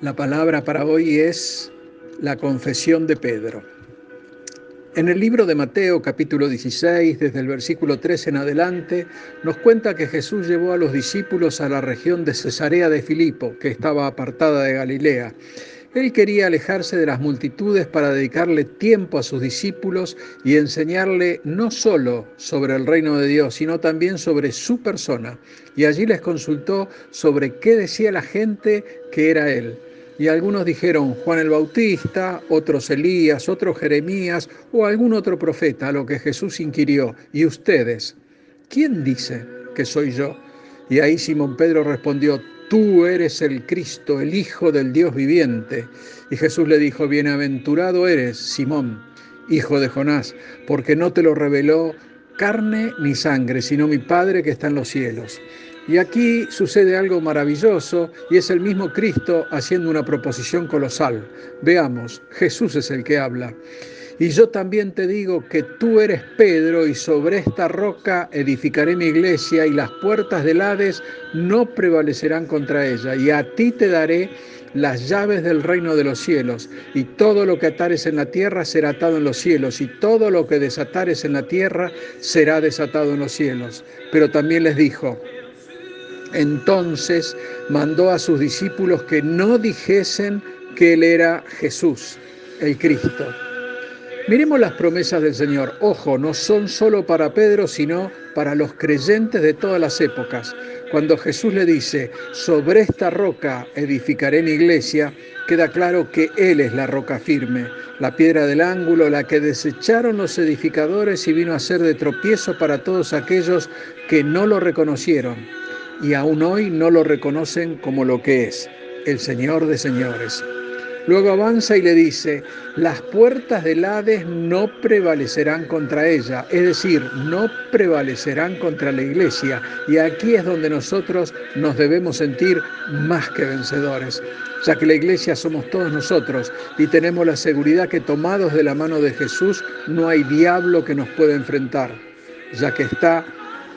La palabra para hoy es la confesión de Pedro. En el libro de Mateo capítulo 16, desde el versículo 3 en adelante, nos cuenta que Jesús llevó a los discípulos a la región de Cesarea de Filipo, que estaba apartada de Galilea. Él quería alejarse de las multitudes para dedicarle tiempo a sus discípulos y enseñarle no solo sobre el reino de Dios, sino también sobre su persona. Y allí les consultó sobre qué decía la gente que era Él. Y algunos dijeron Juan el Bautista, otros Elías, otros Jeremías o algún otro profeta, a lo que Jesús inquirió, ¿y ustedes? ¿Quién dice que soy yo? Y ahí Simón Pedro respondió, tú eres el Cristo, el Hijo del Dios viviente. Y Jesús le dijo, bienaventurado eres, Simón, hijo de Jonás, porque no te lo reveló carne ni sangre, sino mi Padre que está en los cielos. Y aquí sucede algo maravilloso y es el mismo Cristo haciendo una proposición colosal. Veamos, Jesús es el que habla. Y yo también te digo que tú eres Pedro y sobre esta roca edificaré mi iglesia y las puertas del Hades no prevalecerán contra ella. Y a ti te daré las llaves del reino de los cielos, y todo lo que atares en la tierra será atado en los cielos, y todo lo que desatares en la tierra será desatado en los cielos. Pero también les dijo, entonces mandó a sus discípulos que no dijesen que Él era Jesús, el Cristo. Miremos las promesas del Señor. Ojo, no son solo para Pedro, sino para los creyentes de todas las épocas. Cuando Jesús le dice, sobre esta roca edificaré mi iglesia, queda claro que Él es la roca firme, la piedra del ángulo, la que desecharon los edificadores y vino a ser de tropiezo para todos aquellos que no lo reconocieron y aún hoy no lo reconocen como lo que es, el Señor de señores. Luego avanza y le dice, las puertas del Hades no prevalecerán contra ella, es decir, no prevalecerán contra la iglesia. Y aquí es donde nosotros nos debemos sentir más que vencedores, ya que la iglesia somos todos nosotros y tenemos la seguridad que tomados de la mano de Jesús no hay diablo que nos pueda enfrentar, ya que está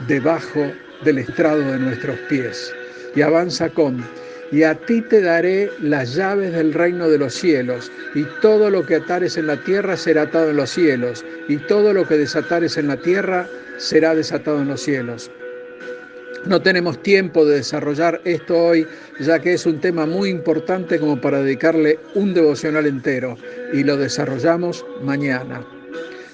debajo del estrado de nuestros pies. Y avanza con, y a ti te daré las llaves del reino de los cielos, y todo lo que atares en la tierra será atado en los cielos, y todo lo que desatares en la tierra será desatado en los cielos. No tenemos tiempo de desarrollar esto hoy, ya que es un tema muy importante como para dedicarle un devocional entero, y lo desarrollamos mañana.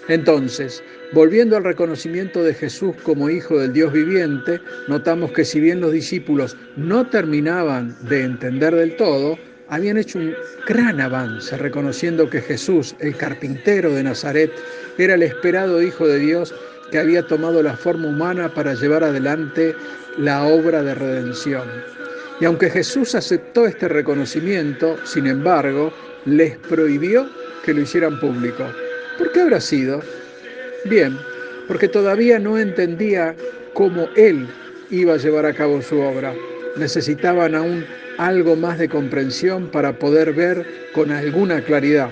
Entonces, Volviendo al reconocimiento de Jesús como Hijo del Dios viviente, notamos que si bien los discípulos no terminaban de entender del todo, habían hecho un gran avance reconociendo que Jesús, el carpintero de Nazaret, era el esperado Hijo de Dios que había tomado la forma humana para llevar adelante la obra de redención. Y aunque Jesús aceptó este reconocimiento, sin embargo, les prohibió que lo hicieran público. ¿Por qué habrá sido? Bien, porque todavía no entendía cómo él iba a llevar a cabo su obra. Necesitaban aún algo más de comprensión para poder ver con alguna claridad,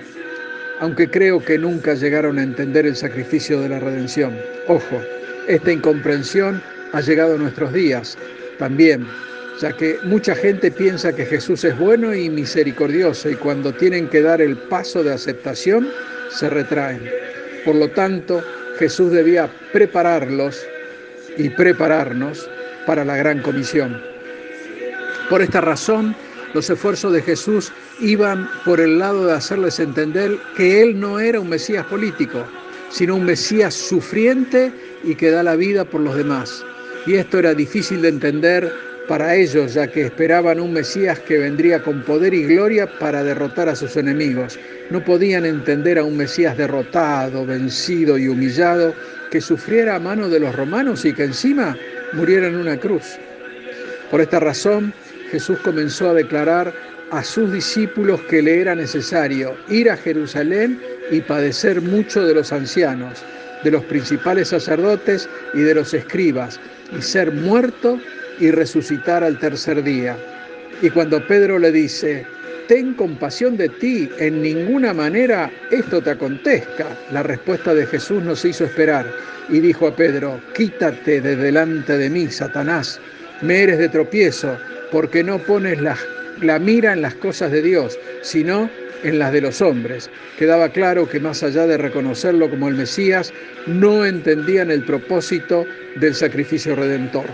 aunque creo que nunca llegaron a entender el sacrificio de la redención. Ojo, esta incomprensión ha llegado a nuestros días también, ya que mucha gente piensa que Jesús es bueno y misericordioso y cuando tienen que dar el paso de aceptación, se retraen. Por lo tanto, Jesús debía prepararlos y prepararnos para la gran comisión. Por esta razón, los esfuerzos de Jesús iban por el lado de hacerles entender que Él no era un Mesías político, sino un Mesías sufriente y que da la vida por los demás. Y esto era difícil de entender para ellos, ya que esperaban un Mesías que vendría con poder y gloria para derrotar a sus enemigos. No podían entender a un Mesías derrotado, vencido y humillado, que sufriera a mano de los romanos y que encima muriera en una cruz. Por esta razón, Jesús comenzó a declarar a sus discípulos que le era necesario ir a Jerusalén y padecer mucho de los ancianos, de los principales sacerdotes y de los escribas, y ser muerto y resucitar al tercer día. Y cuando Pedro le dice, ten compasión de ti, en ninguna manera esto te acontezca, la respuesta de Jesús nos hizo esperar y dijo a Pedro, quítate de delante de mí, Satanás, me eres de tropiezo, porque no pones las la mira en las cosas de Dios, sino en las de los hombres. Quedaba claro que más allá de reconocerlo como el Mesías, no entendían el propósito del sacrificio redentor.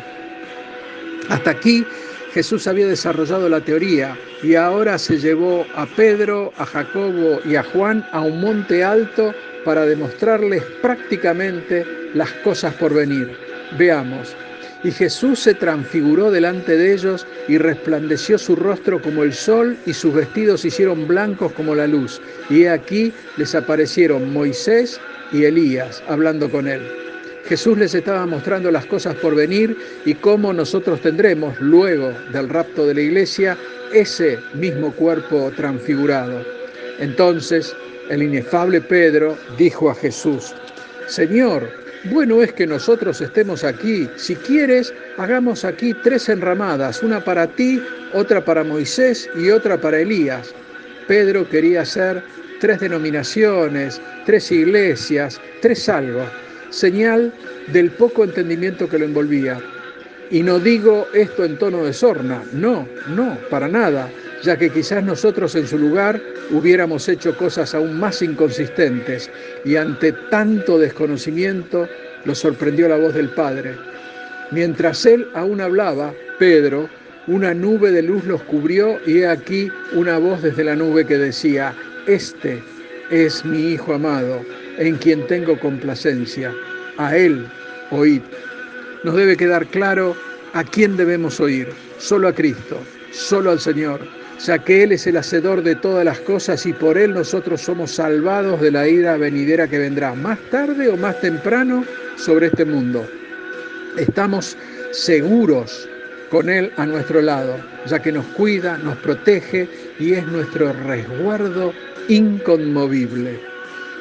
Hasta aquí Jesús había desarrollado la teoría y ahora se llevó a Pedro, a Jacobo y a Juan a un monte alto para demostrarles prácticamente las cosas por venir. Veamos. Y Jesús se transfiguró delante de ellos y resplandeció su rostro como el sol y sus vestidos se hicieron blancos como la luz. Y aquí les aparecieron Moisés y Elías hablando con él. Jesús les estaba mostrando las cosas por venir y cómo nosotros tendremos, luego del rapto de la iglesia, ese mismo cuerpo transfigurado. Entonces el inefable Pedro dijo a Jesús, Señor, bueno es que nosotros estemos aquí. Si quieres, hagamos aquí tres enramadas, una para ti, otra para Moisés y otra para Elías. Pedro quería hacer tres denominaciones, tres iglesias, tres algo, señal del poco entendimiento que lo envolvía. Y no digo esto en tono de sorna, no, no, para nada, ya que quizás nosotros en su lugar hubiéramos hecho cosas aún más inconsistentes y ante tanto desconocimiento lo sorprendió la voz del Padre. Mientras él aún hablaba, Pedro, una nube de luz los cubrió y he aquí una voz desde la nube que decía, Este es mi Hijo amado, en quien tengo complacencia. A él oíd. Nos debe quedar claro a quién debemos oír, solo a Cristo, solo al Señor ya que Él es el hacedor de todas las cosas y por Él nosotros somos salvados de la ira venidera que vendrá más tarde o más temprano sobre este mundo. Estamos seguros con Él a nuestro lado, ya que nos cuida, nos protege y es nuestro resguardo inconmovible.